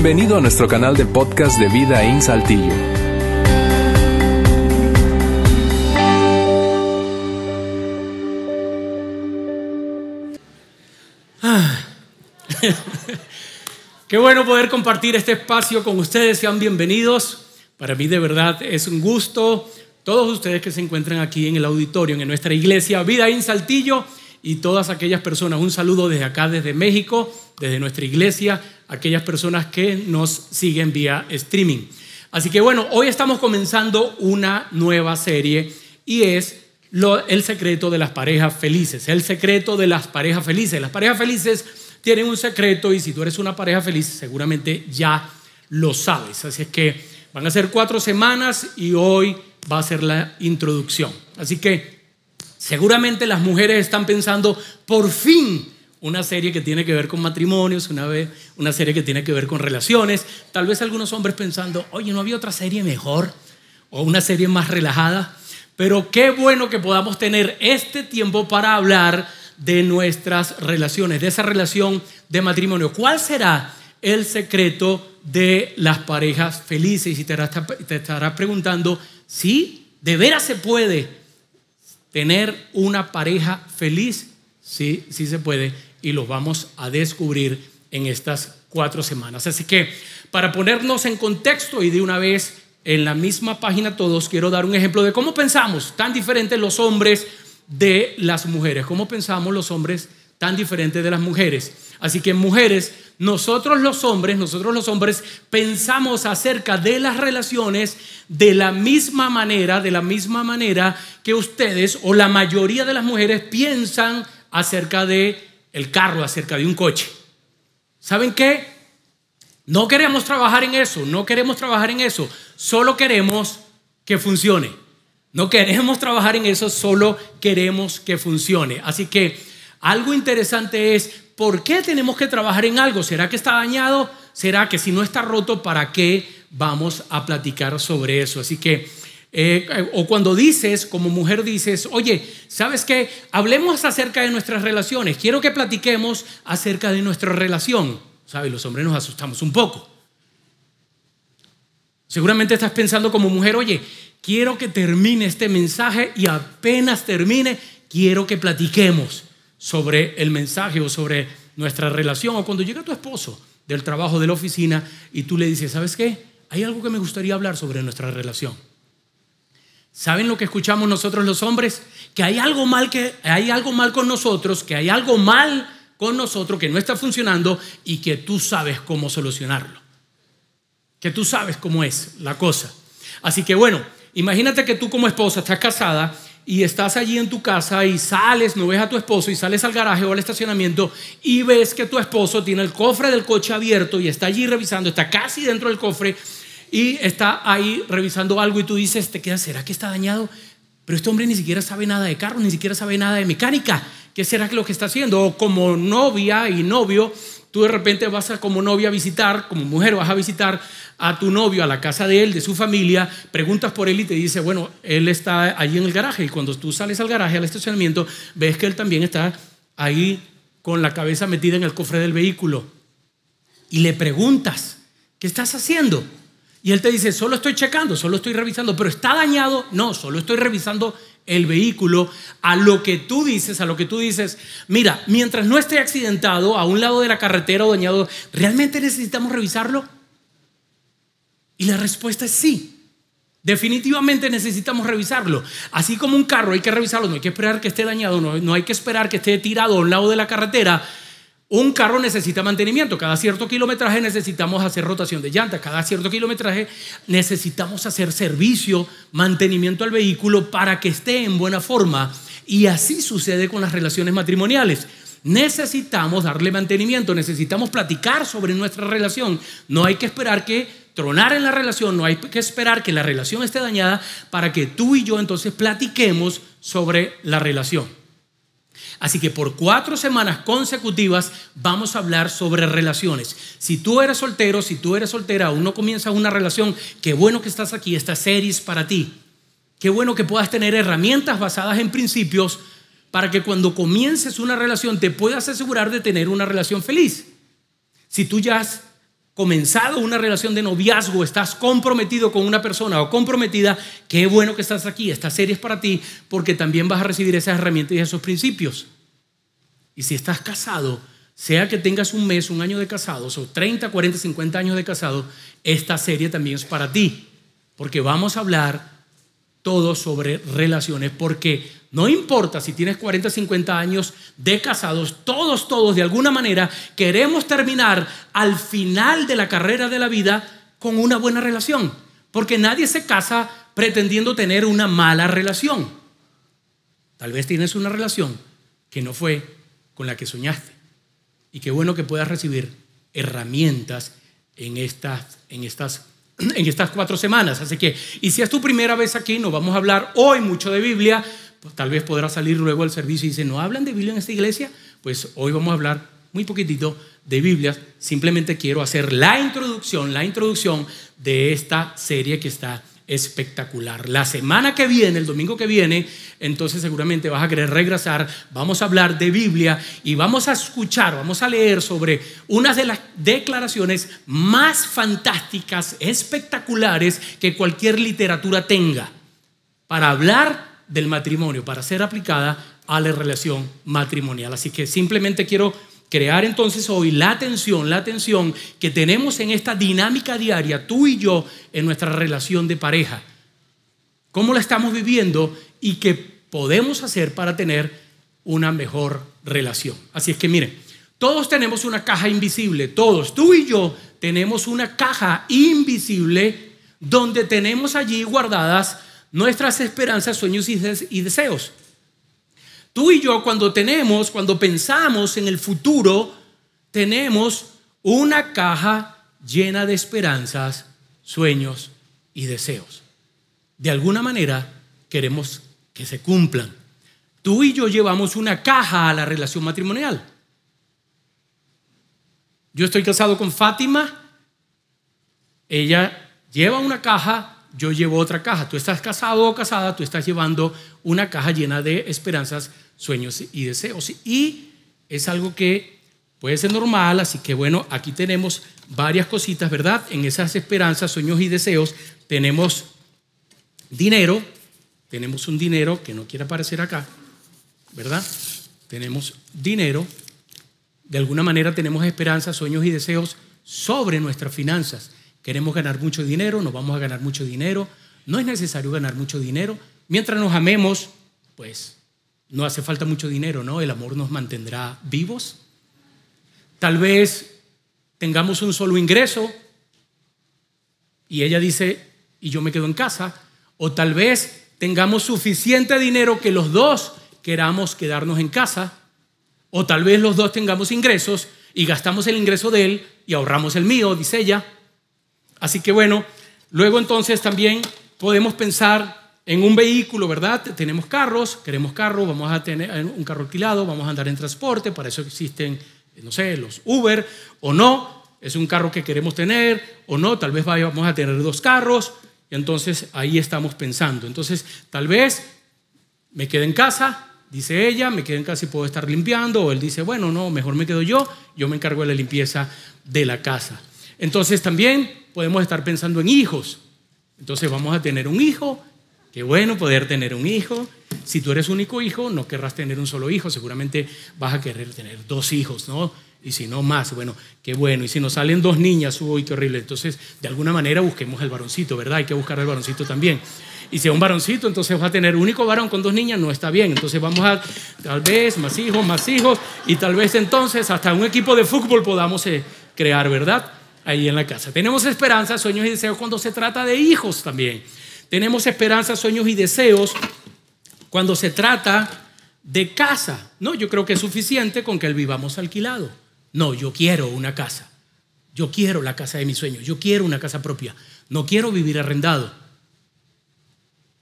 Bienvenido a nuestro canal de podcast de Vida en Saltillo. Qué bueno poder compartir este espacio con ustedes. Sean bienvenidos. Para mí de verdad es un gusto. Todos ustedes que se encuentran aquí en el auditorio, en nuestra iglesia Vida en Saltillo y todas aquellas personas. Un saludo desde acá, desde México, desde nuestra iglesia, aquellas personas que nos siguen vía streaming. Así que bueno, hoy estamos comenzando una nueva serie y es el secreto de las parejas felices. El secreto de las parejas felices. Las parejas felices tienen un secreto y si tú eres una pareja feliz seguramente ya lo sabes. Así es que van a ser cuatro semanas y hoy va a ser la introducción. Así que seguramente las mujeres están pensando, por fin, una serie que tiene que ver con matrimonios, una, vez, una serie que tiene que ver con relaciones. Tal vez algunos hombres pensando, oye, ¿no había otra serie mejor? O una serie más relajada. Pero qué bueno que podamos tener este tiempo para hablar de nuestras relaciones, de esa relación de matrimonio. ¿Cuál será el secreto de las parejas felices? Y te estarás preguntando, ¿sí? ¿De veras se puede tener una pareja feliz? Sí, sí se puede y lo vamos a descubrir en estas cuatro semanas. Así que para ponernos en contexto y de una vez en la misma página todos, quiero dar un ejemplo de cómo pensamos tan diferentes los hombres de las mujeres. ¿Cómo pensamos los hombres tan diferentes de las mujeres? Así que mujeres, nosotros los hombres, nosotros los hombres pensamos acerca de las relaciones de la misma manera, de la misma manera que ustedes o la mayoría de las mujeres piensan acerca de el carro, acerca de un coche. ¿Saben qué? No queremos trabajar en eso, no queremos trabajar en eso, solo queremos que funcione. No queremos trabajar en eso, solo queremos que funcione. Así que algo interesante es, ¿por qué tenemos que trabajar en algo? ¿Será que está dañado? ¿Será que si no está roto, ¿para qué vamos a platicar sobre eso? Así que, eh, o cuando dices, como mujer dices, oye, ¿sabes qué? Hablemos acerca de nuestras relaciones. Quiero que platiquemos acerca de nuestra relación. ¿Sabes? Los hombres nos asustamos un poco. Seguramente estás pensando como mujer, oye, quiero que termine este mensaje y apenas termine, quiero que platiquemos sobre el mensaje o sobre nuestra relación. O cuando llega tu esposo del trabajo, de la oficina, y tú le dices, ¿sabes qué? Hay algo que me gustaría hablar sobre nuestra relación. ¿Saben lo que escuchamos nosotros los hombres? Que hay algo mal que hay algo mal con nosotros, que hay algo mal con nosotros que no está funcionando y que tú sabes cómo solucionarlo. Que tú sabes cómo es la cosa. Así que bueno, Imagínate que tú como esposa estás casada y estás allí en tu casa y sales, no ves a tu esposo y sales al garaje o al estacionamiento y ves que tu esposo tiene el cofre del coche abierto y está allí revisando, está casi dentro del cofre y está ahí revisando algo y tú dices, te quedas, ¿será que está dañado? Pero este hombre ni siquiera sabe nada de carro, ni siquiera sabe nada de mecánica. ¿Qué será lo que está haciendo? O como novia y novio, tú de repente vas a como novia a visitar, como mujer vas a visitar a tu novio a la casa de él, de su familia, preguntas por él y te dice, bueno, él está allí en el garaje. Y cuando tú sales al garaje, al estacionamiento, ves que él también está ahí con la cabeza metida en el cofre del vehículo. Y le preguntas, ¿qué estás haciendo? Y él te dice, solo estoy checando, solo estoy revisando, pero está dañado. No, solo estoy revisando el vehículo, a lo que tú dices, a lo que tú dices, mira, mientras no esté accidentado a un lado de la carretera o dañado, ¿realmente necesitamos revisarlo? Y la respuesta es sí. Definitivamente necesitamos revisarlo. Así como un carro hay que revisarlo, no hay que esperar que esté dañado, no, no hay que esperar que esté tirado a un lado de la carretera un carro necesita mantenimiento. Cada cierto kilometraje necesitamos hacer rotación de llantas. Cada cierto kilometraje necesitamos hacer servicio, mantenimiento al vehículo para que esté en buena forma. Y así sucede con las relaciones matrimoniales. Necesitamos darle mantenimiento, necesitamos platicar sobre nuestra relación. No hay que esperar que tronar en la relación, no hay que esperar que la relación esté dañada para que tú y yo entonces platiquemos sobre la relación. Así que por cuatro semanas consecutivas vamos a hablar sobre relaciones. Si tú eres soltero, si tú eres soltera, aún no comienzas una relación, qué bueno que estás aquí, esta serie es para ti. Qué bueno que puedas tener herramientas basadas en principios para que cuando comiences una relación te puedas asegurar de tener una relación feliz. Si tú ya has comenzado una relación de noviazgo, estás comprometido con una persona o comprometida, qué bueno que estás aquí. Esta serie es para ti porque también vas a recibir esas herramientas y esos principios. Y si estás casado, sea que tengas un mes, un año de casados o 30, 40, 50 años de casado, esta serie también es para ti. Porque vamos a hablar todo sobre relaciones, porque no importa si tienes 40, 50 años de casados, todos, todos de alguna manera queremos terminar al final de la carrera de la vida con una buena relación, porque nadie se casa pretendiendo tener una mala relación. Tal vez tienes una relación que no fue con la que soñaste. Y qué bueno que puedas recibir herramientas en estas, en estas en estas cuatro semanas. Así que, y si es tu primera vez aquí, no vamos a hablar hoy mucho de Biblia, pues tal vez podrás salir luego del servicio y dice, ¿no hablan de Biblia en esta iglesia? Pues hoy vamos a hablar muy poquitito de Biblia. Simplemente quiero hacer la introducción, la introducción de esta serie que está espectacular. La semana que viene, el domingo que viene, entonces seguramente vas a querer regresar. Vamos a hablar de Biblia y vamos a escuchar, vamos a leer sobre unas de las declaraciones más fantásticas, espectaculares que cualquier literatura tenga para hablar del matrimonio, para ser aplicada a la relación matrimonial. Así que simplemente quiero crear entonces hoy la atención, la atención que tenemos en esta dinámica diaria, tú y yo, en nuestra relación de pareja. ¿Cómo la estamos viviendo y qué podemos hacer para tener una mejor relación? Así es que miren, todos tenemos una caja invisible, todos, tú y yo tenemos una caja invisible donde tenemos allí guardadas nuestras esperanzas, sueños y deseos. Tú y yo cuando tenemos, cuando pensamos en el futuro, tenemos una caja llena de esperanzas, sueños y deseos. De alguna manera queremos que se cumplan. Tú y yo llevamos una caja a la relación matrimonial. Yo estoy casado con Fátima, ella lleva una caja yo llevo otra caja. Tú estás casado o casada, tú estás llevando una caja llena de esperanzas, sueños y deseos. Y es algo que puede ser normal, así que bueno, aquí tenemos varias cositas, ¿verdad? En esas esperanzas, sueños y deseos tenemos dinero, tenemos un dinero que no quiere aparecer acá, ¿verdad? Tenemos dinero, de alguna manera tenemos esperanzas, sueños y deseos sobre nuestras finanzas. Queremos ganar mucho dinero, nos vamos a ganar mucho dinero. No es necesario ganar mucho dinero. Mientras nos amemos, pues no hace falta mucho dinero, ¿no? El amor nos mantendrá vivos. Tal vez tengamos un solo ingreso y ella dice, y yo me quedo en casa. O tal vez tengamos suficiente dinero que los dos queramos quedarnos en casa. O tal vez los dos tengamos ingresos y gastamos el ingreso de él y ahorramos el mío, dice ella. Así que bueno, luego entonces también podemos pensar en un vehículo, ¿verdad? Tenemos carros, queremos carro, vamos a tener un carro alquilado, vamos a andar en transporte, para eso existen, no sé, los Uber o no, es un carro que queremos tener o no, tal vez vamos a tener dos carros, y entonces ahí estamos pensando. Entonces, tal vez me quede en casa, dice ella, me quede en casa y puedo estar limpiando, o él dice, bueno, no, mejor me quedo yo, yo me encargo de la limpieza de la casa. Entonces también podemos estar pensando en hijos. Entonces vamos a tener un hijo. Qué bueno poder tener un hijo. Si tú eres único hijo, no querrás tener un solo hijo. Seguramente vas a querer tener dos hijos, ¿no? Y si no más, bueno, qué bueno. Y si nos salen dos niñas, uy, qué horrible. Entonces, de alguna manera busquemos el varoncito, ¿verdad? Hay que buscar el varoncito también. Y si es un varoncito, entonces va a tener único varón con dos niñas, no está bien. Entonces vamos a, tal vez, más hijos, más hijos. Y tal vez entonces hasta un equipo de fútbol podamos eh, crear, ¿verdad? ahí en la casa. Tenemos esperanza, sueños y deseos cuando se trata de hijos también. Tenemos esperanza, sueños y deseos cuando se trata de casa. No, yo creo que es suficiente con que vivamos alquilado. No, yo quiero una casa. Yo quiero la casa de mis sueños. Yo quiero una casa propia. No quiero vivir arrendado.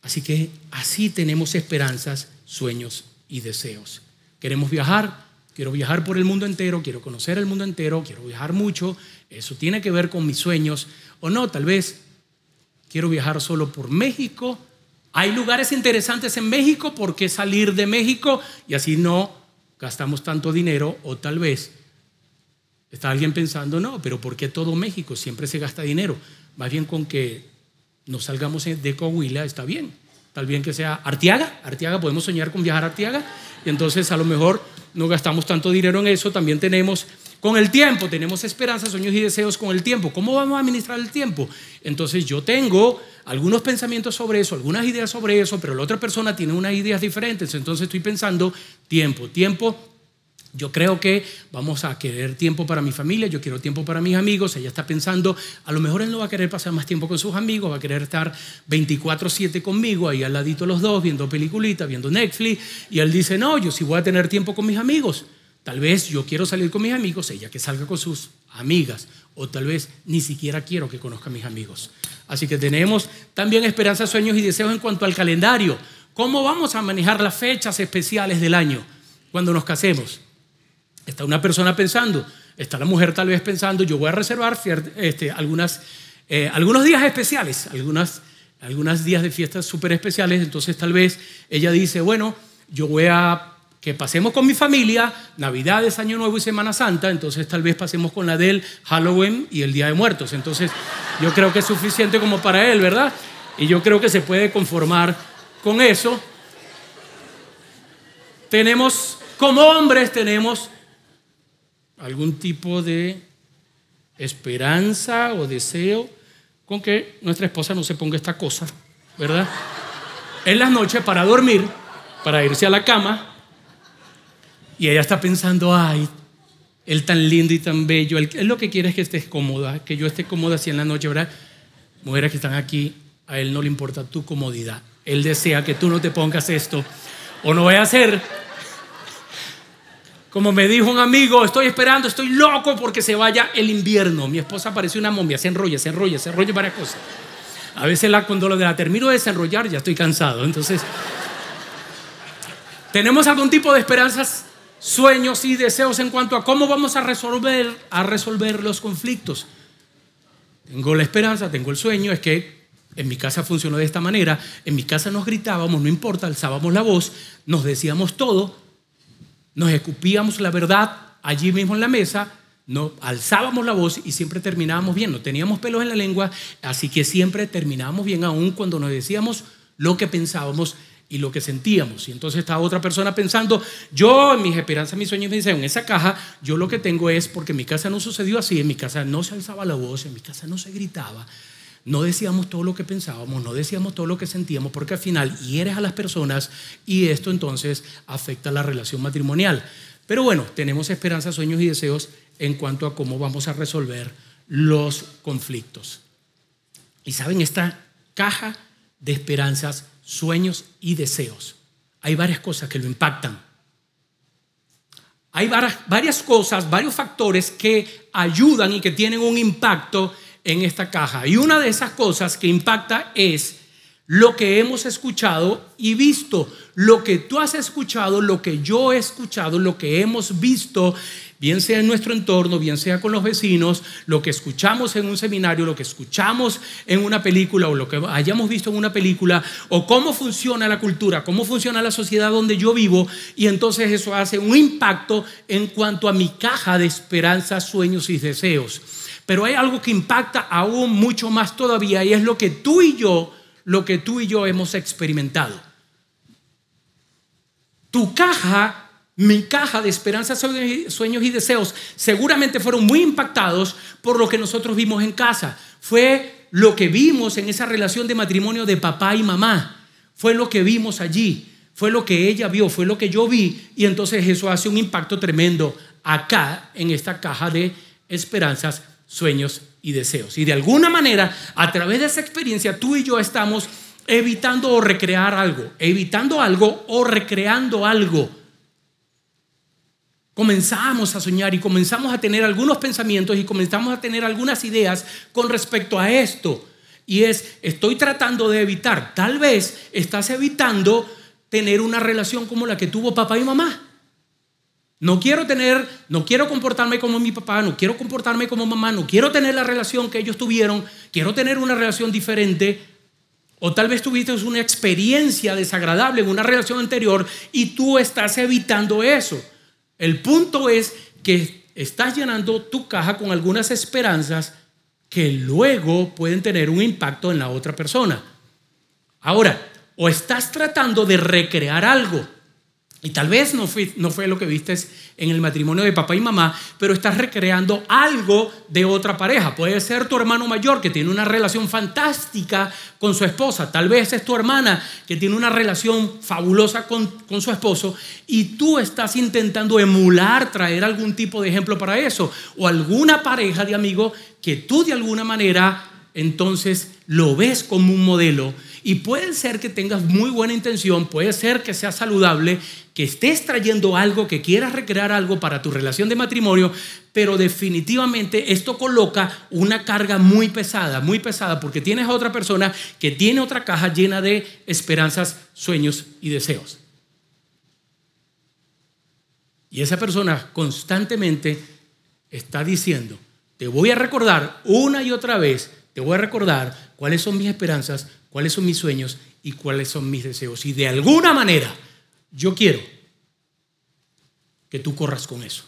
Así que así tenemos esperanzas, sueños y deseos. Queremos viajar, quiero viajar por el mundo entero, quiero conocer el mundo entero, quiero viajar mucho, eso tiene que ver con mis sueños. O no, tal vez quiero viajar solo por México. Hay lugares interesantes en México, ¿por qué salir de México? Y así no gastamos tanto dinero. O tal vez Está alguien pensando, no, pero ¿por qué todo México siempre se gasta dinero? Más bien con que nos salgamos de Coahuila está bien. Tal bien que sea Artiaga, Artiaga, podemos soñar con viajar a Artiaga, y entonces a lo mejor no gastamos tanto dinero en eso, también tenemos con el tiempo, tenemos esperanzas, sueños y deseos con el tiempo. ¿Cómo vamos a administrar el tiempo? Entonces yo tengo algunos pensamientos sobre eso, algunas ideas sobre eso, pero la otra persona tiene unas ideas diferentes. Entonces estoy pensando tiempo, tiempo. Yo creo que vamos a querer tiempo para mi familia, yo quiero tiempo para mis amigos, ella está pensando, a lo mejor él no va a querer pasar más tiempo con sus amigos, va a querer estar 24/7 conmigo, ahí al ladito los dos, viendo peliculitas, viendo Netflix, y él dice, no, yo sí voy a tener tiempo con mis amigos. Tal vez yo quiero salir con mis amigos, ella que salga con sus amigas, o tal vez ni siquiera quiero que conozca a mis amigos. Así que tenemos también esperanzas, sueños y deseos en cuanto al calendario. ¿Cómo vamos a manejar las fechas especiales del año cuando nos casemos? Está una persona pensando, está la mujer tal vez pensando, yo voy a reservar este, algunas, eh, algunos días especiales, algunas, algunos días de fiestas súper especiales, entonces tal vez ella dice, bueno, yo voy a que pasemos con mi familia, Navidades, Año Nuevo y Semana Santa, entonces tal vez pasemos con la del Halloween y el Día de Muertos. Entonces yo creo que es suficiente como para él, ¿verdad? Y yo creo que se puede conformar con eso. Tenemos, como hombres, tenemos algún tipo de esperanza o deseo con que nuestra esposa no se ponga esta cosa, ¿verdad? En las noches para dormir, para irse a la cama, y ella está pensando, ay, él tan lindo y tan bello, él, lo que quiere es que estés cómoda, que yo esté cómoda así en la noche, ¿verdad? Mujeres que están aquí, a él no le importa tu comodidad. Él desea que tú no te pongas esto o no vaya a ser. Como me dijo un amigo, estoy esperando, estoy loco porque se vaya el invierno. Mi esposa parece una momia, se enrolla, se enrolla, se enrolla varias cosas. A veces la, cuando la termino de desenrollar ya estoy cansado. Entonces, ¿tenemos algún tipo de esperanzas sueños y deseos en cuanto a cómo vamos a resolver, a resolver los conflictos. Tengo la esperanza, tengo el sueño, es que en mi casa funcionó de esta manera, en mi casa nos gritábamos, no importa, alzábamos la voz, nos decíamos todo, nos escupíamos la verdad allí mismo en la mesa, no, alzábamos la voz y siempre terminábamos bien, no teníamos pelos en la lengua, así que siempre terminábamos bien aún cuando nos decíamos lo que pensábamos y lo que sentíamos. Y entonces estaba otra persona pensando, yo en mis esperanzas, mis sueños, me dicen, en esa caja, yo lo que tengo es, porque en mi casa no sucedió así, en mi casa no se alzaba la voz, en mi casa no se gritaba, no decíamos todo lo que pensábamos, no decíamos todo lo que sentíamos, porque al final hieres a las personas y esto entonces afecta la relación matrimonial. Pero bueno, tenemos esperanzas, sueños y deseos en cuanto a cómo vamos a resolver los conflictos. Y saben, esta caja de esperanzas sueños y deseos. Hay varias cosas que lo impactan. Hay varias cosas, varios factores que ayudan y que tienen un impacto en esta caja. Y una de esas cosas que impacta es lo que hemos escuchado y visto, lo que tú has escuchado, lo que yo he escuchado, lo que hemos visto bien sea en nuestro entorno, bien sea con los vecinos, lo que escuchamos en un seminario, lo que escuchamos en una película o lo que hayamos visto en una película, o cómo funciona la cultura, cómo funciona la sociedad donde yo vivo, y entonces eso hace un impacto en cuanto a mi caja de esperanzas, sueños y deseos. Pero hay algo que impacta aún mucho más todavía y es lo que tú y yo, lo que tú y yo hemos experimentado. Tu caja mi caja de esperanzas, sueños y deseos seguramente fueron muy impactados por lo que nosotros vimos en casa. Fue lo que vimos en esa relación de matrimonio de papá y mamá. Fue lo que vimos allí. Fue lo que ella vio, fue lo que yo vi. Y entonces eso hace un impacto tremendo acá en esta caja de esperanzas, sueños y deseos. Y de alguna manera, a través de esa experiencia, tú y yo estamos evitando o recrear algo, evitando algo o recreando algo comenzamos a soñar y comenzamos a tener algunos pensamientos y comenzamos a tener algunas ideas con respecto a esto. Y es, estoy tratando de evitar, tal vez estás evitando tener una relación como la que tuvo papá y mamá. No quiero tener, no quiero comportarme como mi papá, no quiero comportarme como mamá, no quiero tener la relación que ellos tuvieron, quiero tener una relación diferente. O tal vez tuviste una experiencia desagradable en una relación anterior y tú estás evitando eso. El punto es que estás llenando tu caja con algunas esperanzas que luego pueden tener un impacto en la otra persona. Ahora, o estás tratando de recrear algo y tal vez no fue, lo que viste en el matrimonio de papá y mamá, pero estás recreando algo de otra pareja. Puede ser tu hermano mayor que tiene una relación fantástica con su esposa. Tal vez es tu hermana que tiene una relación fabulosa con, con su esposo y tú estás intentando emular, traer algún tipo de ejemplo para eso. O alguna pareja de amigos que tú de alguna manera entonces lo ves como un modelo y puede ser que tengas muy buena intención, puede ser que sea saludable, que estés trayendo algo, que quieras recrear algo para tu relación de matrimonio, pero definitivamente esto coloca una carga muy pesada, muy pesada, porque tienes a otra persona que tiene otra caja llena de esperanzas, sueños y deseos. Y esa persona constantemente está diciendo, te voy a recordar una y otra vez, te voy a recordar cuáles son mis esperanzas, cuáles son mis sueños y cuáles son mis deseos. Y de alguna manera yo quiero que tú corras con eso.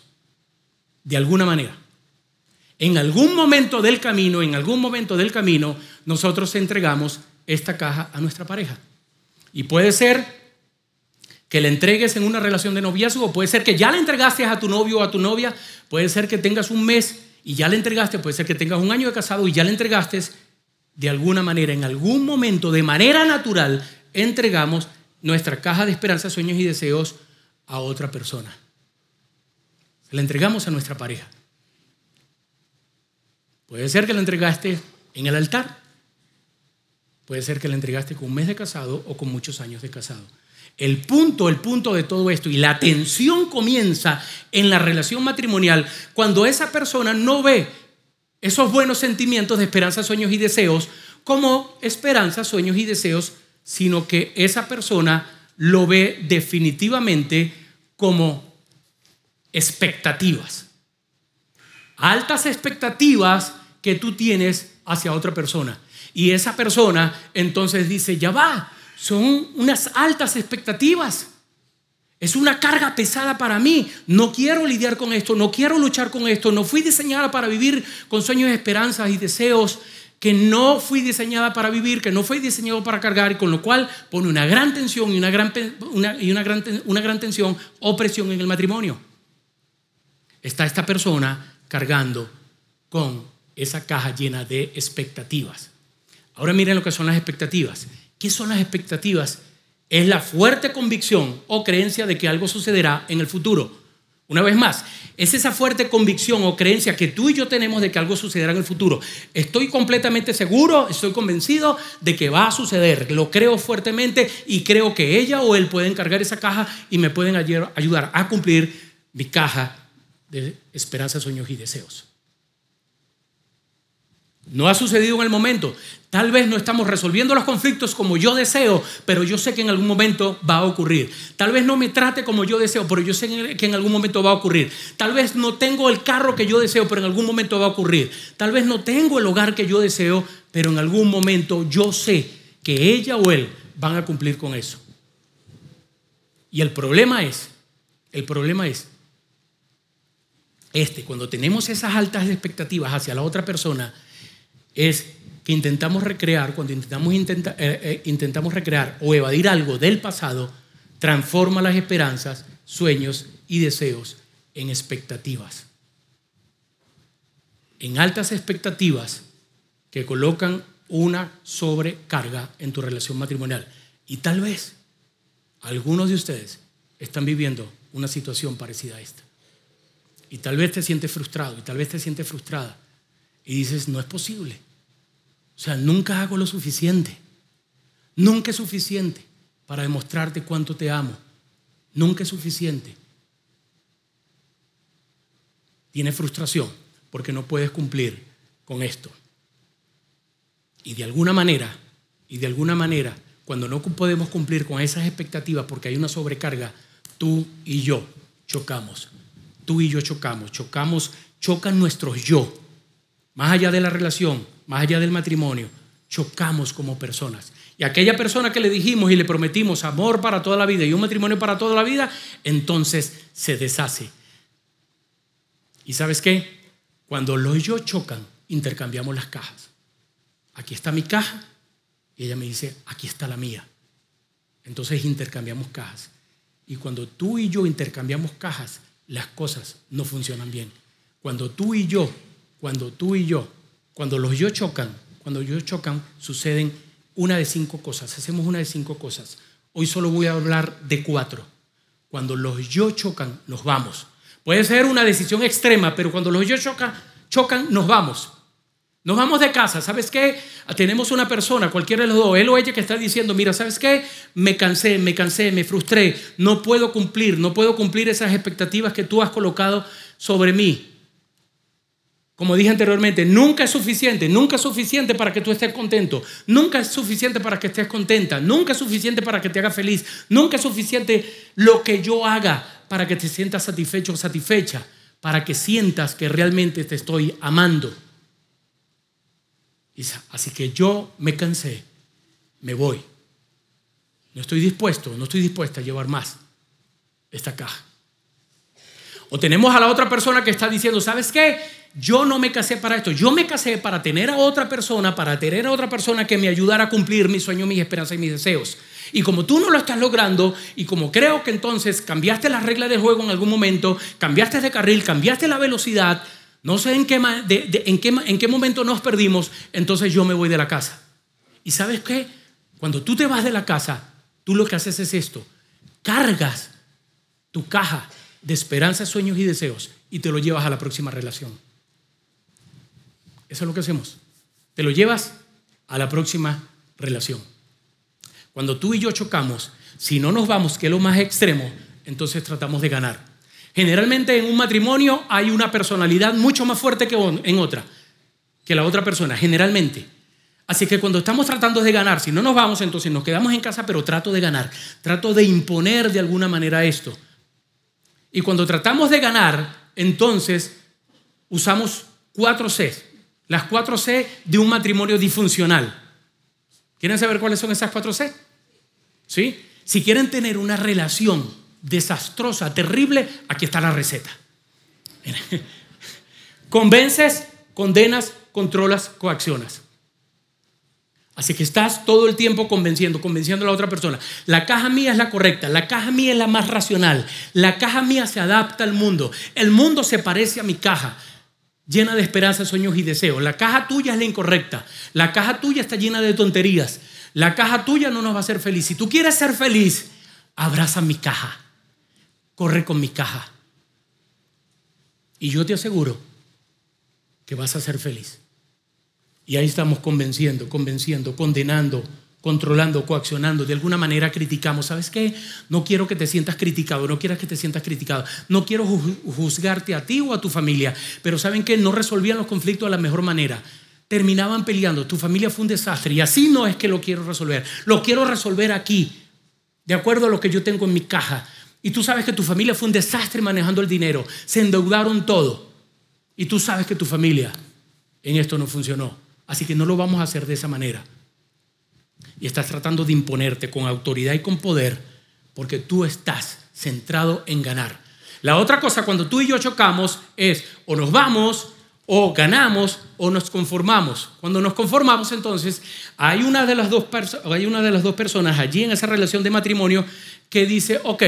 De alguna manera. En algún momento del camino, en algún momento del camino, nosotros entregamos esta caja a nuestra pareja. Y puede ser que le entregues en una relación de noviazgo, puede ser que ya le entregaste a tu novio o a tu novia, puede ser que tengas un mes y ya le entregaste, puede ser que tengas un año de casado y ya le entregaste de alguna manera, en algún momento, de manera natural, entregamos nuestra caja de esperanza, sueños y deseos a otra persona. la entregamos a nuestra pareja. Puede ser que la entregaste en el altar. Puede ser que la entregaste con un mes de casado o con muchos años de casado. El punto, el punto de todo esto y la tensión comienza en la relación matrimonial cuando esa persona no ve esos buenos sentimientos de esperanza, sueños y deseos como esperanza, sueños y deseos, sino que esa persona lo ve definitivamente como expectativas. Altas expectativas que tú tienes hacia otra persona. Y esa persona entonces dice, ya va, son unas altas expectativas. Es una carga pesada para mí. No quiero lidiar con esto, no quiero luchar con esto. No fui diseñada para vivir con sueños, esperanzas y deseos que no fui diseñada para vivir, que no fui diseñado para cargar, y con lo cual pone una gran tensión y una gran, una una gran tensión o presión en el matrimonio. Está esta persona cargando con esa caja llena de expectativas. Ahora miren lo que son las expectativas. ¿Qué son las expectativas? Es la fuerte convicción o creencia de que algo sucederá en el futuro. Una vez más, es esa fuerte convicción o creencia que tú y yo tenemos de que algo sucederá en el futuro. Estoy completamente seguro, estoy convencido de que va a suceder. Lo creo fuertemente y creo que ella o él pueden cargar esa caja y me pueden ayudar a cumplir mi caja de esperanza, sueños y deseos. No ha sucedido en el momento. Tal vez no estamos resolviendo los conflictos como yo deseo, pero yo sé que en algún momento va a ocurrir. Tal vez no me trate como yo deseo, pero yo sé que en algún momento va a ocurrir. Tal vez no tengo el carro que yo deseo, pero en algún momento va a ocurrir. Tal vez no tengo el hogar que yo deseo, pero en algún momento yo sé que ella o él van a cumplir con eso. Y el problema es, el problema es este, cuando tenemos esas altas expectativas hacia la otra persona, es que intentamos recrear, cuando intentamos, eh, eh, intentamos recrear o evadir algo del pasado, transforma las esperanzas, sueños y deseos en expectativas. En altas expectativas que colocan una sobrecarga en tu relación matrimonial. Y tal vez algunos de ustedes están viviendo una situación parecida a esta. Y tal vez te sientes frustrado y tal vez te sientes frustrada. Y dices, no es posible. O sea, nunca hago lo suficiente. Nunca es suficiente para demostrarte cuánto te amo. Nunca es suficiente. Tienes frustración porque no puedes cumplir con esto. Y de alguna manera, y de alguna manera, cuando no podemos cumplir con esas expectativas porque hay una sobrecarga, tú y yo chocamos. Tú y yo chocamos. Chocamos, chocan nuestros yo. Más allá de la relación, más allá del matrimonio, chocamos como personas. Y aquella persona que le dijimos y le prometimos amor para toda la vida y un matrimonio para toda la vida, entonces se deshace. Y sabes qué? Cuando los y yo chocan, intercambiamos las cajas. Aquí está mi caja y ella me dice, aquí está la mía. Entonces intercambiamos cajas. Y cuando tú y yo intercambiamos cajas, las cosas no funcionan bien. Cuando tú y yo, cuando tú y yo, cuando los yo chocan, cuando yo chocan, suceden una de cinco cosas. Hacemos una de cinco cosas. Hoy solo voy a hablar de cuatro. Cuando los yo chocan, nos vamos. Puede ser una decisión extrema, pero cuando los yo chocan, chocan, nos vamos. Nos vamos de casa, ¿sabes qué? Tenemos una persona, cualquiera de los dos, él o ella que está diciendo, mira, ¿sabes qué? Me cansé, me cansé, me frustré, no puedo cumplir, no puedo cumplir esas expectativas que tú has colocado sobre mí. Como dije anteriormente, nunca es suficiente, nunca es suficiente para que tú estés contento, nunca es suficiente para que estés contenta, nunca es suficiente para que te haga feliz, nunca es suficiente lo que yo haga para que te sientas satisfecho o satisfecha, para que sientas que realmente te estoy amando. Así que yo me cansé, me voy. No estoy dispuesto, no estoy dispuesta a llevar más esta caja. O tenemos a la otra persona que está diciendo, ¿sabes qué? Yo no me casé para esto, yo me casé para tener a otra persona, para tener a otra persona que me ayudara a cumplir mis sueños, mis esperanzas y mis deseos. Y como tú no lo estás logrando, y como creo que entonces cambiaste las reglas del juego en algún momento, cambiaste de carril, cambiaste la velocidad, no sé en qué, en, qué, en qué momento nos perdimos, entonces yo me voy de la casa. ¿Y sabes qué? Cuando tú te vas de la casa, tú lo que haces es esto. Cargas tu caja de esperanzas, sueños y deseos y te lo llevas a la próxima relación. Eso es lo que hacemos. Te lo llevas a la próxima relación. Cuando tú y yo chocamos, si no nos vamos, que es lo más extremo, entonces tratamos de ganar. Generalmente en un matrimonio hay una personalidad mucho más fuerte que en otra, que la otra persona, generalmente. Así que cuando estamos tratando de ganar, si no nos vamos, entonces nos quedamos en casa, pero trato de ganar, trato de imponer de alguna manera esto. Y cuando tratamos de ganar, entonces usamos cuatro C, las cuatro C de un matrimonio disfuncional. ¿Quieren saber cuáles son esas cuatro C? ¿Sí? Si quieren tener una relación desastrosa, terrible, aquí está la receta. Convences, condenas, controlas, coaccionas. Así que estás todo el tiempo convenciendo, convenciendo a la otra persona. La caja mía es la correcta, la caja mía es la más racional, la caja mía se adapta al mundo, el mundo se parece a mi caja, llena de esperanzas, sueños y deseos. La caja tuya es la incorrecta, la caja tuya está llena de tonterías, la caja tuya no nos va a hacer feliz. Si tú quieres ser feliz, abraza mi caja corre con mi caja. Y yo te aseguro que vas a ser feliz. Y ahí estamos convenciendo, convenciendo, condenando, controlando, coaccionando. De alguna manera criticamos. ¿Sabes qué? No quiero que te sientas criticado, no quiero que te sientas criticado. No quiero juzgarte a ti o a tu familia. Pero ¿saben qué? No resolvían los conflictos de la mejor manera. Terminaban peleando. Tu familia fue un desastre. Y así no es que lo quiero resolver. Lo quiero resolver aquí. De acuerdo a lo que yo tengo en mi caja. Y tú sabes que tu familia fue un desastre manejando el dinero. Se endeudaron todo. Y tú sabes que tu familia en esto no funcionó. Así que no lo vamos a hacer de esa manera. Y estás tratando de imponerte con autoridad y con poder porque tú estás centrado en ganar. La otra cosa cuando tú y yo chocamos es o nos vamos o ganamos o nos conformamos. Cuando nos conformamos entonces hay una de las dos, hay una de las dos personas allí en esa relación de matrimonio que dice, ok,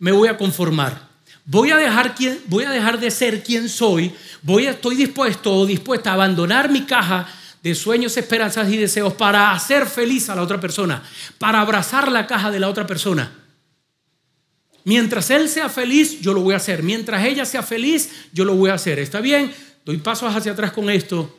me voy a conformar. Voy a dejar, voy a dejar de ser quien soy. Voy a, estoy dispuesto o dispuesta a abandonar mi caja de sueños, esperanzas y deseos para hacer feliz a la otra persona, para abrazar la caja de la otra persona. Mientras él sea feliz, yo lo voy a hacer. Mientras ella sea feliz, yo lo voy a hacer. ¿Está bien? Doy pasos hacia atrás con esto.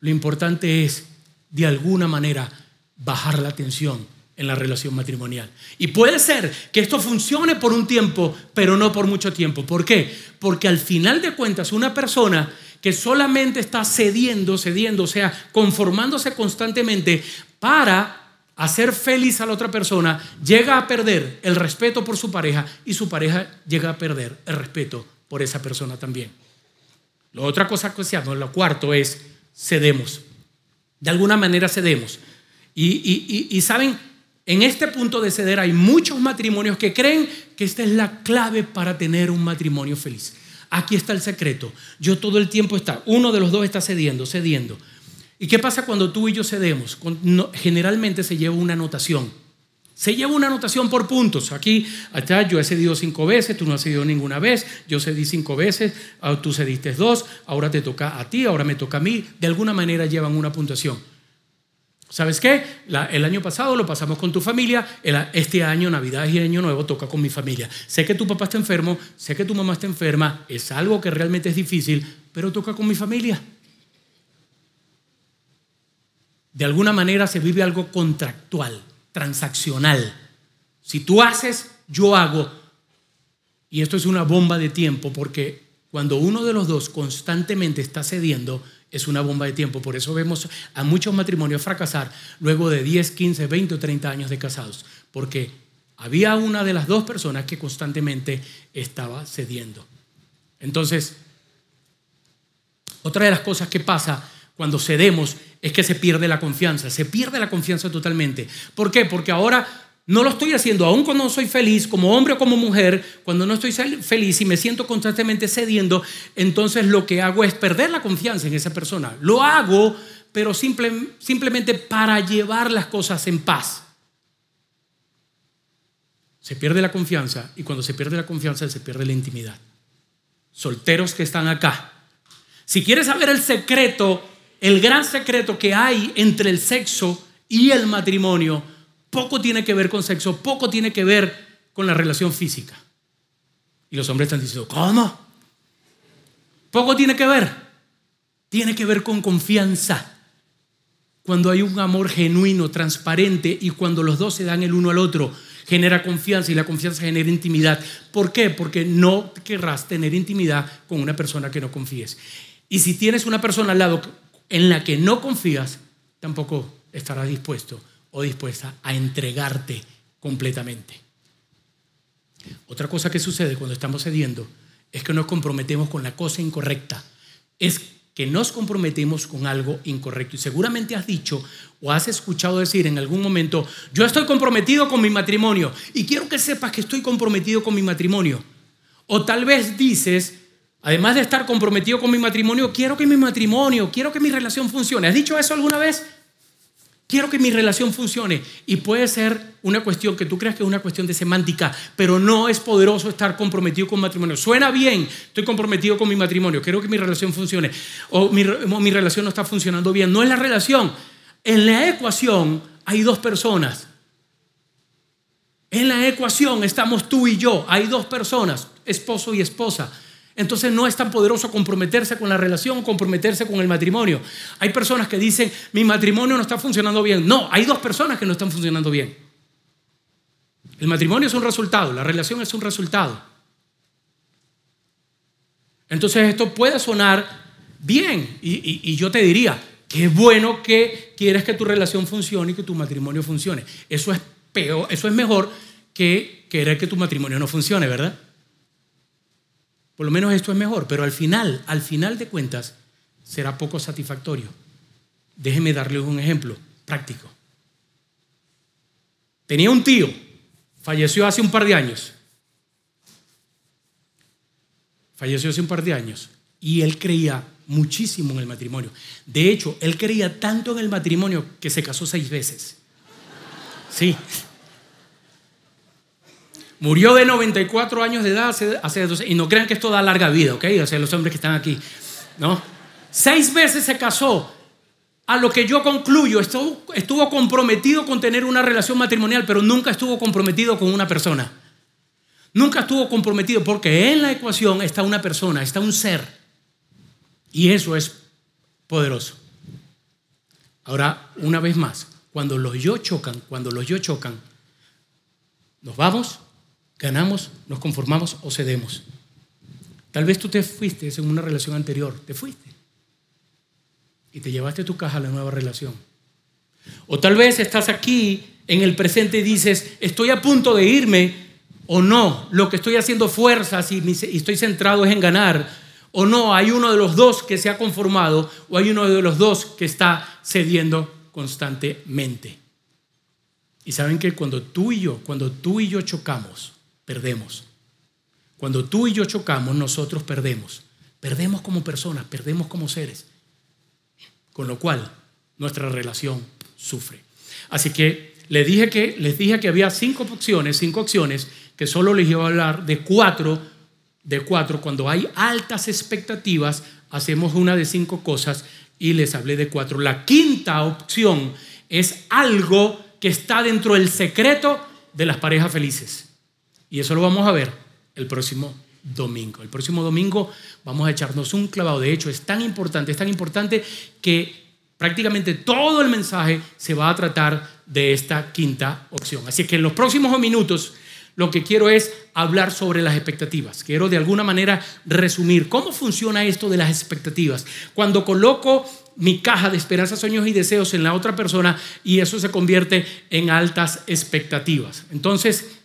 Lo importante es, de alguna manera, bajar la tensión en la relación matrimonial. Y puede ser que esto funcione por un tiempo, pero no por mucho tiempo. ¿Por qué? Porque al final de cuentas una persona que solamente está cediendo, cediendo, o sea, conformándose constantemente para hacer feliz a la otra persona, llega a perder el respeto por su pareja y su pareja llega a perder el respeto por esa persona también. La otra cosa que llama, lo cuarto es cedemos. De alguna manera cedemos. Y, y saben, en este punto de ceder hay muchos matrimonios que creen que esta es la clave para tener un matrimonio feliz. Aquí está el secreto. Yo todo el tiempo está, uno de los dos está cediendo, cediendo. ¿Y qué pasa cuando tú y yo cedemos? Generalmente se lleva una anotación. Se lleva una anotación por puntos. Aquí, allá yo he cedido cinco veces, tú no has cedido ninguna vez, yo cedí cinco veces, ah, tú cediste dos, ahora te toca a ti, ahora me toca a mí. De alguna manera llevan una puntuación. ¿Sabes qué? el año pasado lo pasamos con tu familia, este año, Navidad y Año Nuevo, toca con mi familia. Sé que tu papá está enfermo, sé que tu mamá está enferma, es algo que realmente es difícil, pero toca con mi familia. De alguna manera se vive algo contractual transaccional. Si tú haces, yo hago. Y esto es una bomba de tiempo porque cuando uno de los dos constantemente está cediendo, es una bomba de tiempo. Por eso vemos a muchos matrimonios fracasar luego de 10, 15, 20 o 30 años de casados. Porque había una de las dos personas que constantemente estaba cediendo. Entonces, otra de las cosas que pasa cuando cedemos es que se pierde la confianza, se pierde la confianza totalmente. ¿Por qué? Porque ahora no lo estoy haciendo, aún cuando no soy feliz, como hombre o como mujer, cuando no estoy feliz y me siento constantemente cediendo, entonces lo que hago es perder la confianza en esa persona. Lo hago, pero simplemente para llevar las cosas en paz. Se pierde la confianza y cuando se pierde la confianza se pierde la intimidad. Solteros que están acá. Si quieres saber el secreto el gran secreto que hay entre el sexo y el matrimonio poco tiene que ver con sexo, poco tiene que ver con la relación física. Y los hombres están diciendo, ¿cómo? Poco tiene que ver. Tiene que ver con confianza. Cuando hay un amor genuino, transparente y cuando los dos se dan el uno al otro, genera confianza y la confianza genera intimidad. ¿Por qué? Porque no querrás tener intimidad con una persona que no confíes. Y si tienes una persona al lado en la que no confías, tampoco estarás dispuesto o dispuesta a entregarte completamente. Otra cosa que sucede cuando estamos cediendo es que nos comprometemos con la cosa incorrecta. Es que nos comprometemos con algo incorrecto. Y seguramente has dicho o has escuchado decir en algún momento, yo estoy comprometido con mi matrimonio y quiero que sepas que estoy comprometido con mi matrimonio. O tal vez dices, Además de estar comprometido con mi matrimonio, quiero que mi matrimonio, quiero que mi relación funcione. ¿Has dicho eso alguna vez? Quiero que mi relación funcione. Y puede ser una cuestión que tú creas que es una cuestión de semántica, pero no es poderoso estar comprometido con matrimonio. Suena bien, estoy comprometido con mi matrimonio, quiero que mi relación funcione. O mi, mi relación no está funcionando bien. No es la relación. En la ecuación hay dos personas. En la ecuación estamos tú y yo. Hay dos personas, esposo y esposa. Entonces no es tan poderoso comprometerse con la relación comprometerse con el matrimonio. Hay personas que dicen, mi matrimonio no está funcionando bien. No, hay dos personas que no están funcionando bien. El matrimonio es un resultado, la relación es un resultado. Entonces esto puede sonar bien y, yo te diría, qué bueno que quieres que tu relación funcione y que tu matrimonio funcione. Eso es peor, eso es mejor que querer que tu matrimonio no funcione, ¿verdad? Por lo menos esto es mejor, pero al final, al final de cuentas, será poco satisfactorio. Déjeme darles un ejemplo práctico. Tenía un tío, falleció hace un par de años. Falleció hace un par de años y él creía muchísimo en el matrimonio. De hecho, él creía tanto en el matrimonio que se casó seis veces. Sí. Murió de 94 años de edad hace, 12, y no crean que esto da larga vida, ¿ok? O sea, los hombres que están aquí, ¿no? Seis veces se casó. A lo que yo concluyo, estuvo, estuvo comprometido con tener una relación matrimonial, pero nunca estuvo comprometido con una persona. Nunca estuvo comprometido porque en la ecuación está una persona, está un ser. Y eso es poderoso. Ahora, una vez más, cuando los yo chocan, cuando los yo chocan, nos vamos ganamos, nos conformamos o cedemos. Tal vez tú te fuiste en una relación anterior, te fuiste y te llevaste tu caja a la nueva relación. O tal vez estás aquí en el presente y dices, estoy a punto de irme o no, lo que estoy haciendo fuerzas y estoy centrado es en ganar. O no, hay uno de los dos que se ha conformado o hay uno de los dos que está cediendo constantemente. Y saben que cuando tú y yo, cuando tú y yo chocamos, perdemos. Cuando tú y yo chocamos, nosotros perdemos. Perdemos como personas, perdemos como seres. Con lo cual, nuestra relación sufre. Así que les dije que, les dije que había cinco opciones, cinco opciones, que solo les iba a hablar de cuatro, de cuatro. Cuando hay altas expectativas, hacemos una de cinco cosas y les hablé de cuatro. La quinta opción es algo que está dentro del secreto de las parejas felices. Y eso lo vamos a ver el próximo domingo. El próximo domingo vamos a echarnos un clavado. De hecho, es tan importante, es tan importante que prácticamente todo el mensaje se va a tratar de esta quinta opción. Así que en los próximos minutos lo que quiero es hablar sobre las expectativas. Quiero de alguna manera resumir cómo funciona esto de las expectativas. Cuando coloco mi caja de esperanzas, sueños y deseos en la otra persona y eso se convierte en altas expectativas. Entonces,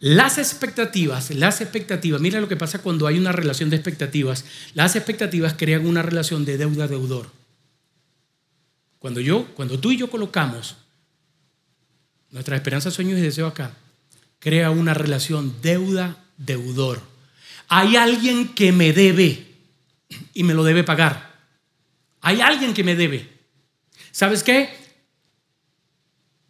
las expectativas, las expectativas, mira lo que pasa cuando hay una relación de expectativas. Las expectativas crean una relación de deuda-deudor. Cuando yo, cuando tú y yo colocamos nuestra esperanza, sueños y deseos acá, crea una relación deuda-deudor. Hay alguien que me debe y me lo debe pagar. Hay alguien que me debe. ¿Sabes qué?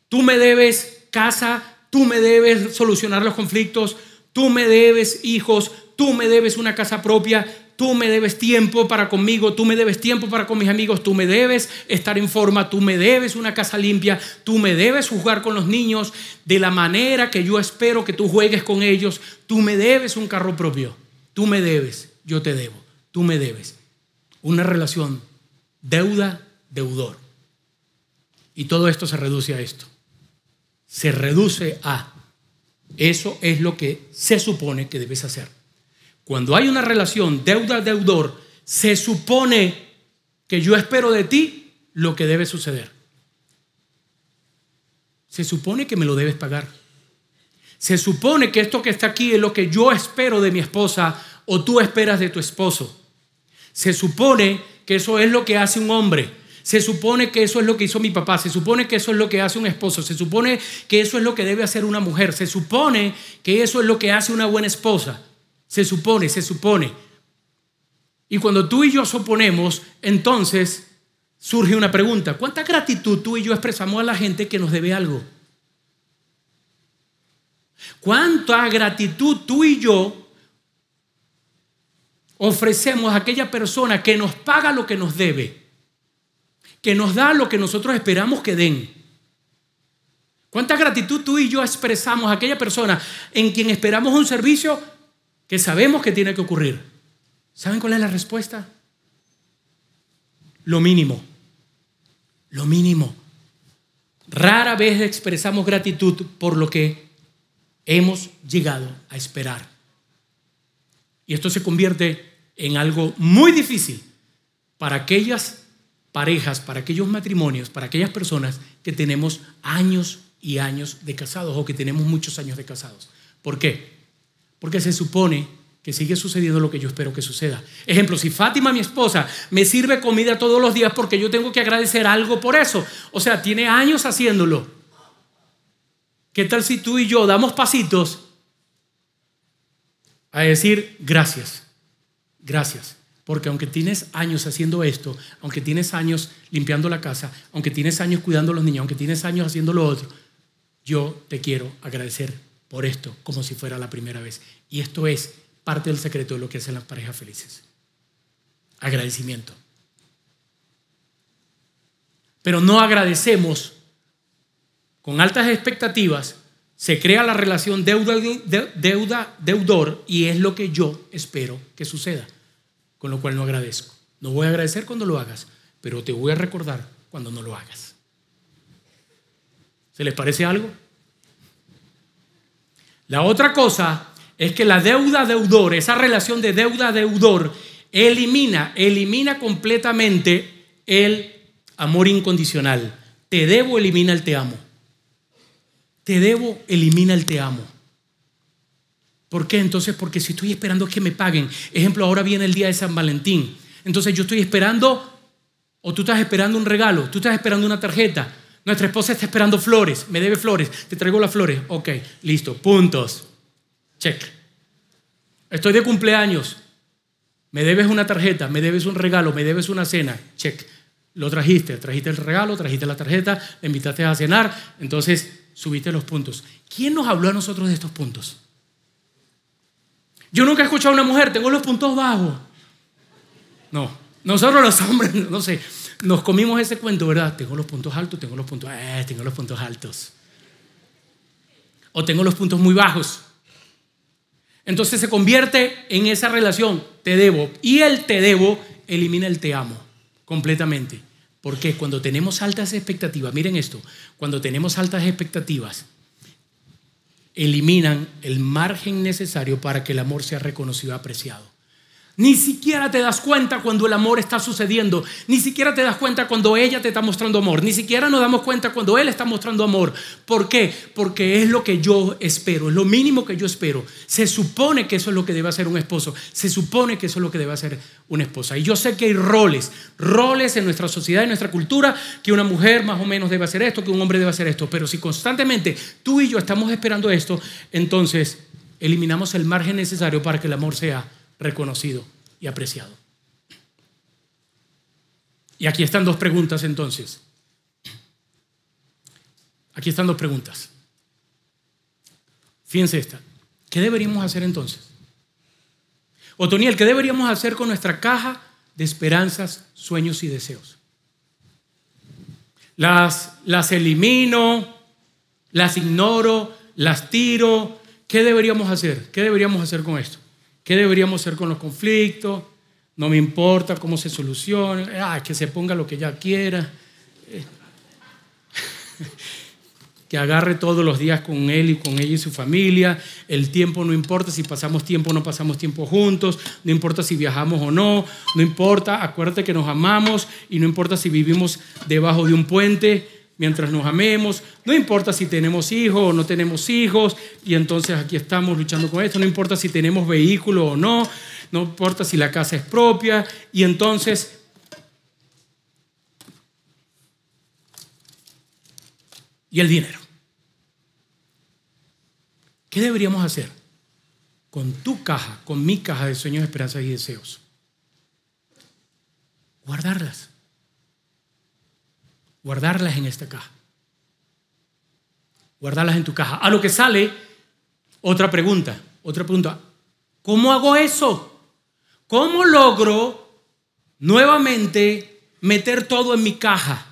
Tú me debes casa, tú me debes solucionar los conflictos, tú me debes hijos, tú me debes una casa propia, tú me debes tiempo para conmigo, tú me debes tiempo para con mis amigos, tú me debes estar en forma, tú me debes una casa limpia, tú me debes jugar con los niños de la manera que yo espero que tú juegues con ellos, tú me debes un carro propio, tú me debes, yo te debo, tú me debes. Una relación deuda, deudor. Y todo esto se reduce a esto. Se reduce a, eso es lo que se supone que debes hacer. Cuando hay una relación deuda-deudor, se supone que yo espero de ti lo que debe suceder. Se supone que me lo debes pagar. Se supone que esto que está aquí es lo que yo espero de mi esposa o tú esperas de tu esposo. Se supone que eso es lo que hace un hombre. Se supone que eso es lo que hizo mi papá, se supone que eso es lo que hace un esposo, se supone que eso es lo que debe hacer una mujer, se supone que eso es lo que hace una buena esposa. Se supone, se supone. Y cuando tú y yo suponemos, entonces surge una pregunta. ¿Cuánta gratitud tú y yo expresamos a la gente que nos debe algo? ¿Cuánta gratitud tú y yo ofrecemos a aquella persona que nos paga lo que nos debe, que nos da lo que nosotros esperamos que den. ¿Cuánta gratitud tú y yo expresamos a aquella persona en quien esperamos un servicio que sabemos que tiene que ocurrir? ¿Saben cuál es la respuesta? Lo mínimo. Lo mínimo. Rara vez expresamos gratitud por lo que hemos llegado a esperar. Y esto se convierte en algo muy difícil para aquellas parejas, para aquellos matrimonios, para aquellas personas que tenemos años y años de casados o que tenemos muchos años de casados. ¿Por qué? Porque se supone que sigue sucediendo lo que yo espero que suceda. Ejemplo, si Fátima, mi esposa, me sirve comida todos los días porque yo tengo que agradecer algo por eso. O sea, tiene años haciéndolo. ¿Qué tal si tú y yo damos pasitos a decir gracias? gracias. Porque aunque tienes años haciendo esto, aunque tienes años limpiando la casa, aunque tienes años cuidando a los niños, aunque tienes años haciendo lo otro, yo te quiero agradecer por esto como si fuera la primera vez. Y esto es parte del secreto de lo que hacen las parejas felices. Agradecimiento. Pero no agradecemos con altas expectativas, se crea la relación deuda, deuda, deudor y es lo que yo espero que suceda con lo cual no agradezco. No voy a agradecer cuando lo hagas, pero te voy a recordar cuando no lo hagas. ¿Se les parece algo? La otra cosa es que la deuda-deudor, esa relación de deuda-deudor, elimina, elimina completamente el amor incondicional. Te debo, elimina el te amo. Te debo, elimina el te amo. ¿Por qué? Entonces, porque si estoy esperando que me paguen, ejemplo, ahora viene el día de San Valentín, entonces yo estoy esperando, o tú estás esperando un regalo, tú estás esperando una tarjeta, nuestra esposa está esperando flores, me debe flores, te traigo las flores, ok, listo, puntos, check. Estoy de cumpleaños. Me debes una tarjeta, me debes un regalo, me debes una cena. Check. Lo trajiste, trajiste el regalo, trajiste la tarjeta, le invitaste a cenar, entonces subiste los puntos. ¿Quién nos habló a nosotros de estos puntos? Yo nunca he escuchado a una mujer, tengo los puntos bajos. No, nosotros los hombres, no sé, nos comimos ese cuento, ¿verdad? Tengo los puntos altos, tengo los puntos, eh, tengo los puntos altos. O tengo los puntos muy bajos. Entonces se convierte en esa relación, te debo. Y el te debo elimina el te amo completamente. Porque cuando tenemos altas expectativas, miren esto, cuando tenemos altas expectativas, eliminan el margen necesario para que el amor sea reconocido y apreciado. Ni siquiera te das cuenta cuando el amor está sucediendo. Ni siquiera te das cuenta cuando ella te está mostrando amor. Ni siquiera nos damos cuenta cuando él está mostrando amor. ¿Por qué? Porque es lo que yo espero. Es lo mínimo que yo espero. Se supone que eso es lo que debe hacer un esposo. Se supone que eso es lo que debe hacer una esposa. Y yo sé que hay roles. Roles en nuestra sociedad, en nuestra cultura. Que una mujer más o menos debe hacer esto. Que un hombre debe hacer esto. Pero si constantemente tú y yo estamos esperando esto. Entonces eliminamos el margen necesario para que el amor sea reconocido y apreciado. Y aquí están dos preguntas entonces. Aquí están dos preguntas. Fíjense esta. ¿Qué deberíamos hacer entonces? Otoniel, ¿qué deberíamos hacer con nuestra caja de esperanzas, sueños y deseos? Las, las elimino, las ignoro, las tiro. ¿Qué deberíamos hacer? ¿Qué deberíamos hacer con esto? ¿Qué deberíamos hacer con los conflictos? No me importa cómo se solucione, ah, que se ponga lo que ella quiera, eh, que agarre todos los días con él y con ella y su familia. El tiempo no importa si pasamos tiempo o no pasamos tiempo juntos, no importa si viajamos o no, no importa, acuérdate que nos amamos y no importa si vivimos debajo de un puente mientras nos amemos. No importa si tenemos hijos o no tenemos hijos, y entonces aquí estamos luchando con esto. No importa si tenemos vehículo o no, no importa si la casa es propia, y entonces... Y el dinero. ¿Qué deberíamos hacer con tu caja, con mi caja de sueños, esperanzas y deseos? Guardarlas guardarlas en esta caja. Guardarlas en tu caja. A lo que sale otra pregunta, otra pregunta. ¿Cómo hago eso? ¿Cómo logro nuevamente meter todo en mi caja?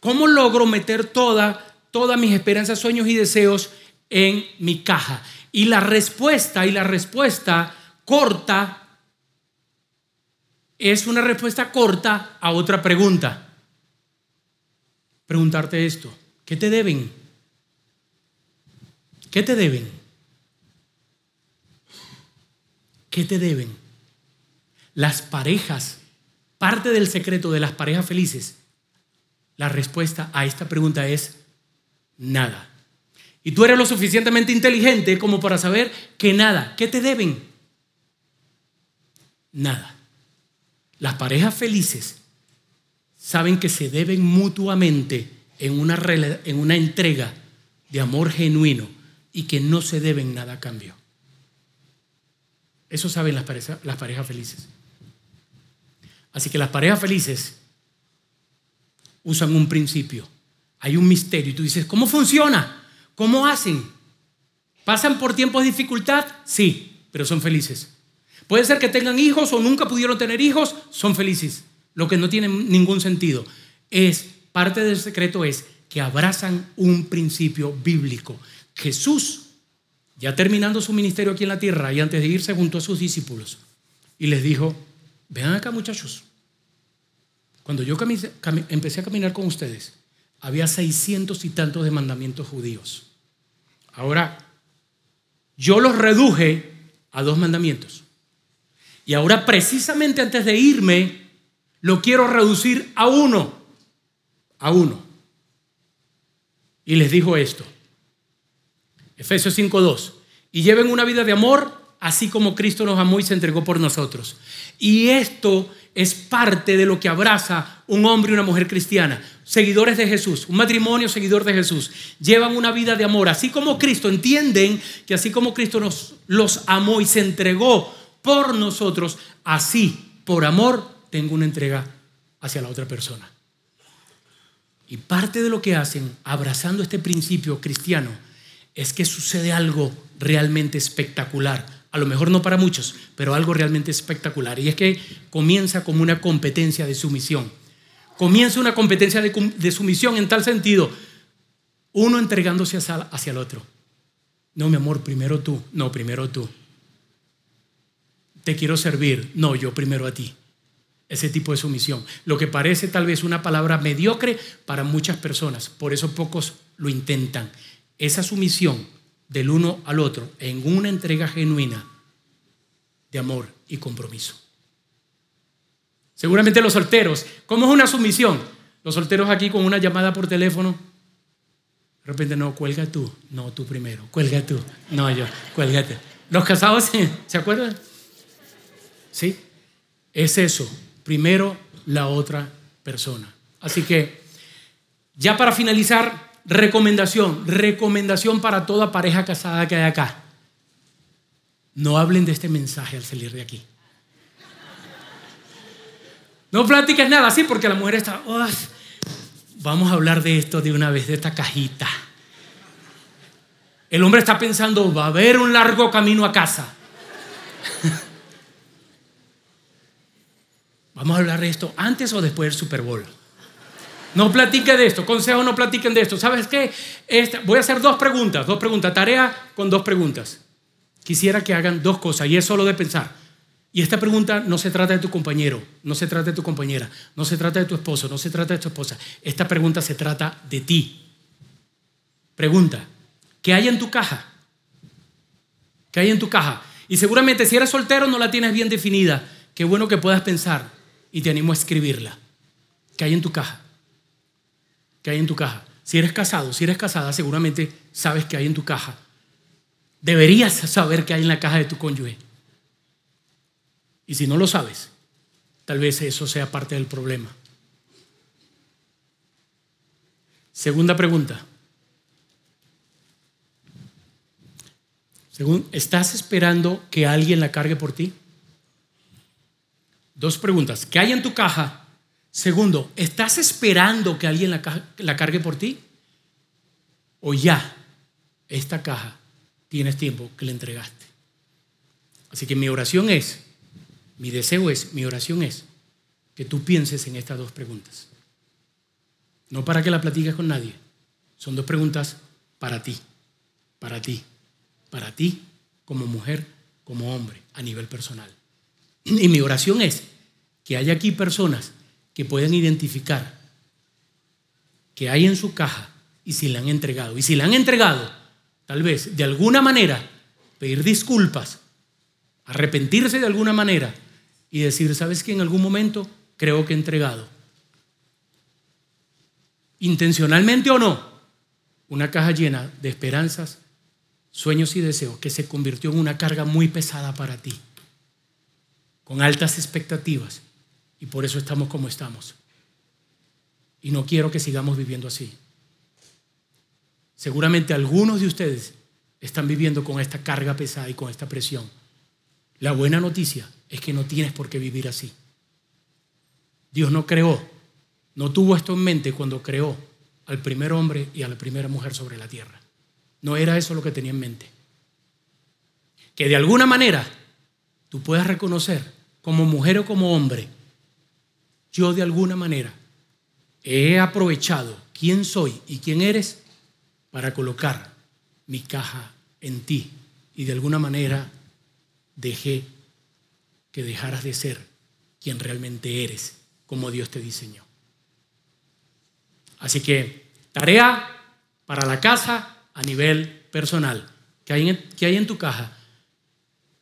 ¿Cómo logro meter toda, todas mis esperanzas, sueños y deseos en mi caja? Y la respuesta, y la respuesta corta, es una respuesta corta a otra pregunta preguntarte esto. ¿Qué te deben? ¿Qué te deben? ¿Qué te deben? Las parejas, parte del secreto de las parejas felices, la respuesta a esta pregunta es nada. Y tú eres lo suficientemente inteligente como para saber que nada. ¿Qué te deben? Nada. Las parejas felices saben que se deben mutuamente en una, en una entrega de amor genuino y que no se deben nada a cambio. Eso saben las las parejas felices. Así que las parejas felices usan un principio. Hay un misterio y tú dices, ¿cómo funciona? ¿Cómo hacen? ¿Pasan por tiempos de dificultad? Sí, pero son felices. Puede ser que tengan hijos o nunca pudieron tener hijos, son felices lo que no tiene ningún sentido. Es, parte del secreto es que abrazan un principio bíblico. Jesús, ya terminando su ministerio aquí en la tierra y antes de irse junto a sus discípulos, y les dijo, vean acá muchachos, cuando yo empecé a caminar con ustedes, había seiscientos y tantos de mandamientos judíos. Ahora, yo los reduje a dos mandamientos. Y ahora precisamente antes de irme, lo quiero reducir a uno, a uno. Y les dijo esto. Efesios 5.2. Y lleven una vida de amor, así como Cristo nos amó y se entregó por nosotros. Y esto es parte de lo que abraza un hombre y una mujer cristiana, seguidores de Jesús, un matrimonio seguidor de Jesús. Llevan una vida de amor, así como Cristo, entienden que así como Cristo nos los amó y se entregó por nosotros, así, por amor, tengo una entrega hacia la otra persona. Y parte de lo que hacen, abrazando este principio cristiano, es que sucede algo realmente espectacular. A lo mejor no para muchos, pero algo realmente espectacular. Y es que comienza como una competencia de sumisión. Comienza una competencia de, sumisión en tal sentido, uno entregándose hacia, hacia el otro. No, mi amor, primero tú. No, primero tú. Te quiero servir. No, yo primero a ti. Ese tipo de sumisión. Lo que parece tal vez una palabra mediocre para muchas personas. Por eso pocos lo intentan. Esa sumisión del uno al otro en una entrega genuina de amor y compromiso. Seguramente los solteros, ¿cómo es una sumisión? Los solteros aquí con una llamada por teléfono, de repente no, cuelga tú, no, tú primero, cuelga tú, no yo, cuélgate. Los casados, ¿se acuerdan? Sí, es eso, primero la otra persona. Así que, ya para finalizar, Recomendación, recomendación para toda pareja casada que hay acá. No hablen de este mensaje al salir de aquí. No platiques nada así porque la mujer está, vamos a hablar de esto de una vez, de esta cajita. El hombre está pensando, va a haber un largo camino a casa. Vamos a hablar de esto antes o después del Super Bowl. No platique de esto, consejo, no platiquen de esto. ¿Sabes qué? voy a hacer dos preguntas, dos preguntas, tarea con dos preguntas. Quisiera que hagan dos cosas y es solo de pensar. Y esta pregunta no se trata de tu compañero, no se trata de tu compañera, no se trata de tu esposo, no se trata de tu esposa. Esta pregunta se trata de ti. Pregunta, ¿qué hay en tu caja? ¿Qué hay en tu caja? Y seguramente si eres soltero no la tienes bien definida. Qué bueno que puedas pensar y te animo a escribirla. ¿Qué hay en tu caja? que hay en tu caja. Si eres casado, si eres casada, seguramente sabes que hay en tu caja. Deberías saber qué hay en la caja de tu cónyuge. Y si no lo sabes, tal vez eso sea parte del problema. Segunda pregunta. Según, ¿estás esperando que alguien la cargue por ti? Dos preguntas. ¿Qué hay en tu caja Segundo, ¿estás esperando que alguien la, cargue por ti? ¿O ya esta caja tienes tiempo que le entregaste? Así que mi oración es, mi deseo es, mi oración es que tú pienses en estas dos preguntas. No para que la platiques con nadie. Son dos preguntas para ti, para ti, para ti como mujer, como hombre, a nivel personal. Y mi oración es que haya aquí personas que puedan identificar que hay en su caja y si la han entregado. Y si la han entregado, tal vez de alguna manera pedir disculpas, arrepentirse de alguna manera y decir, ¿sabes que en algún momento creo que he entregado? Intencionalmente o no, una caja llena de esperanzas, sueños y deseos que se convirtió en una carga muy pesada para ti, con altas expectativas y por eso estamos como estamos. Y no quiero que sigamos viviendo así. Seguramente algunos de ustedes están viviendo con esta carga pesada y con esta presión. La buena noticia es que no tienes por qué vivir así. Dios no creó, no tuvo esto en mente cuando creó al primer hombre y a la primera mujer sobre la tierra. No era eso lo que tenía en mente. Que de alguna manera tú puedas reconocer como mujer o como hombre yo de alguna manera he aprovechado quién soy y quién eres para colocar mi caja en ti y de alguna manera dejé que dejaras de ser quien realmente eres, como Dios te diseñó. Así que tarea para la casa a nivel personal. ¿Qué hay en, qué hay en tu caja?